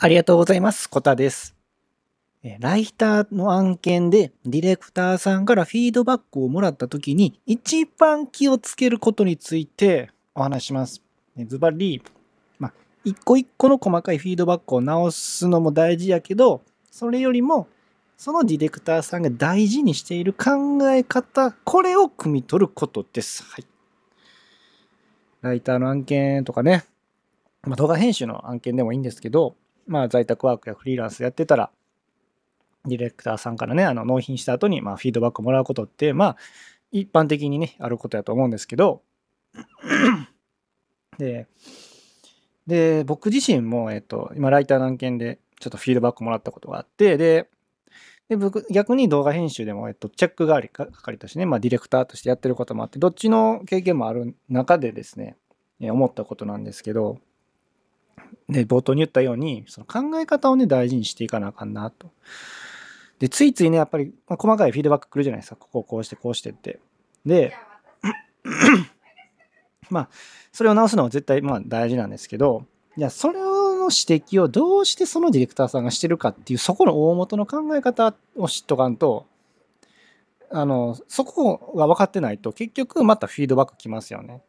ありがとうございます。コタです。ライターの案件でディレクターさんからフィードバックをもらったときに一番気をつけることについてお話します。ズバリ、まあ、一個一個の細かいフィードバックを直すのも大事やけど、それよりもそのディレクターさんが大事にしている考え方、これを汲み取ることです。はい。ライターの案件とかね、まあ、動画編集の案件でもいいんですけど、まあ、在宅ワークやフリーランスやってたら、ディレクターさんからね、あの納品した後に、ま、フィードバックをもらうことって、まあ、一般的にね、あることやと思うんですけど、で、で、僕自身も、えっと、今、ライターの案件で、ちょっとフィードバックもらったことがあって、で、で僕、逆に動画編集でも、えっと、チェック代わり、係としてね、まあ、ディレクターとしてやってることもあって、どっちの経験もある中でですね、思ったことなんですけど、で、冒頭に言ったように、その考え方をね、大事にしていかなあかんなと。で、ついついね、やっぱり、まあ、細かいフィードバック来るじゃないですか。ここをこうして、こうしてって。で、まあ、それを直すのは絶対、まあ、大事なんですけど、いや、それの指摘をどうしてそのディレクターさんがしてるかっていう、そこの大元の考え方を知っとかんと、あの、そこが分かってないと、結局またフィードバック来ますよね。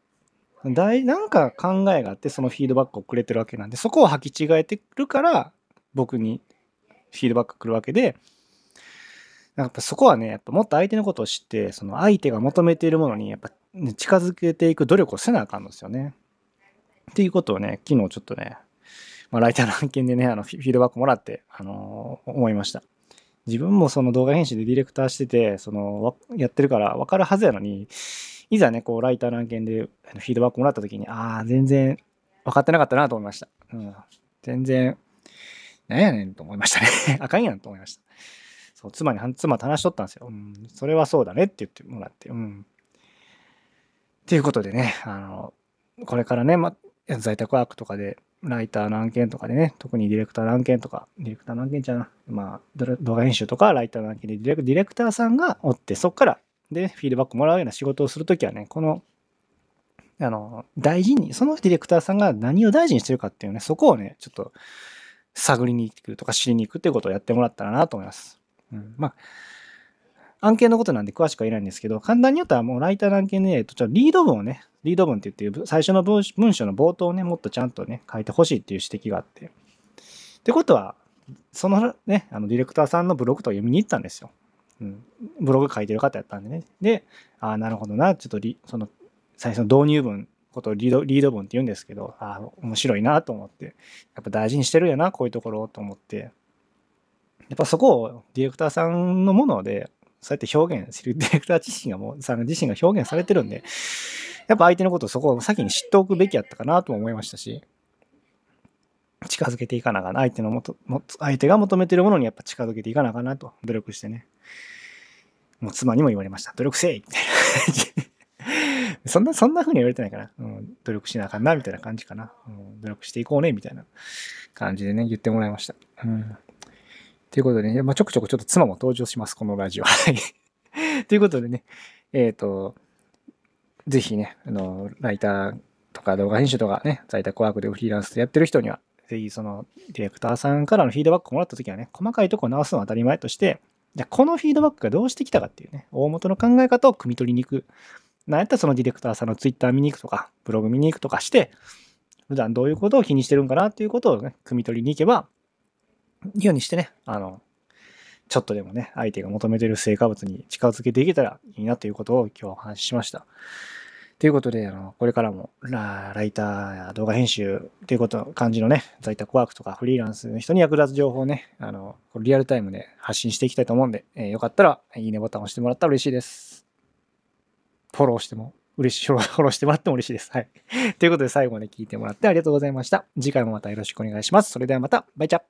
大なんか考えがあってそのフィードバックをくれてるわけなんでそこを履き違えてるから僕にフィードバック来るわけでやっぱそこはねやっぱもっと相手のことを知ってその相手が求めているものにやっぱ、ね、近づけていく努力をせなあかんのですよね。っていうことをね昨日ちょっとね、まあ、ライターの案件でねあのフィードバックもらって、あのー思いました。自分もその動画編集でディレクターしててそのやってるから分かるはずやのにいざね、こう、ライターの案件でフィードバックもらった時に、ああ、全然分かってなかったなと思いました。うん。全然、なんやねんと思いましたね。あかんやんと思いました。そう、妻に、妻と話しとったんですよ。うん、それはそうだねって言ってもらって。うん。っていうことでね、あの、これからね、ま、在宅ワークとかで、ライターの案件とかでね、特にディレクターの案件とか、ディレクターの案件じゃな、まあ、動画編集とかライターの案件でディレクターさんがおって、そっからで、フィードバックもらうような仕事をするときはね、この、あの、大事に、そのディレクターさんが何を大事にしてるかっていうね、そこをね、ちょっと探りに行くとか知りに行くっていうことをやってもらったらなと思います。うん。まあ、案件のことなんで詳しくは言えないんですけど、簡単に言ったらもうライターの案件で、ちょっとリード文をね、リード文って言って、最初の文章の冒頭をね、もっとちゃんとね、書いてほしいっていう指摘があって。ってことは、そのね、あのディレクターさんのブログとか読みに行ったんですよ。うん、ブログ書いてる方やったんでね。で、ああ、なるほどな、ちょっとリ、その、最初の導入文、ことをリード、リード文って言うんですけど、ああ、面白いなと思って、やっぱ大事にしてるやな、こういうところと思って、やっぱそこをディレクターさんのもので、そうやって表現する、ディレクター自身がもう、さん自身が表現されてるんで、やっぱ相手のことをそこを先に知っておくべきやったかなとも思いましたし、近づけていかなあかな。相手のもと、相手が求めてるものにやっぱ近づけていかなあかなと、努力してね。もう妻にも言われました。努力せいみたいな。そんな、そんな風に言われてないかな。うん、努力しなあかんな、みたいな感じかな。うん、努力していこうね、みたいな感じでね、言ってもらいました。うん。ということでね、まあ、ちょくちょくちょっと妻も登場します、このラジオ。はい。ということでね、えっ、ー、と、ぜひね、あの、ライターとか動画編集とかね、在宅ワークでフリーランスでやってる人には、ぜひそのディレクターさんからのフィードバックをもらった時はね、細かいとこ直すのは当たり前として、じゃこのフィードバックがどうしてきたかっていうね、大元の考え方を汲み取りに行く。なんやったらそのディレクターさんのツイッター見に行くとか、ブログ見に行くとかして、普段どういうことを気にしてるんかなっていうことをね、汲み取りに行けば、いいようにしてね、あの、ちょっとでもね、相手が求めてる成果物に近づけていけたらいいなということを今日お話ししました。ということで、あの、これからもラ、ライターや動画編集っていうこと、感じのね、在宅ワークとかフリーランスの人に役立つ情報をね、あの、リアルタイムで発信していきたいと思うんで、えー、よかったら、いいねボタンを押してもらったら嬉しいです。フォローしても嬉しい、フォローしてもらっても嬉しいです。はい。ということで、最後まで聞いてもらってありがとうございました。次回もまたよろしくお願いします。それではまた、バイチャ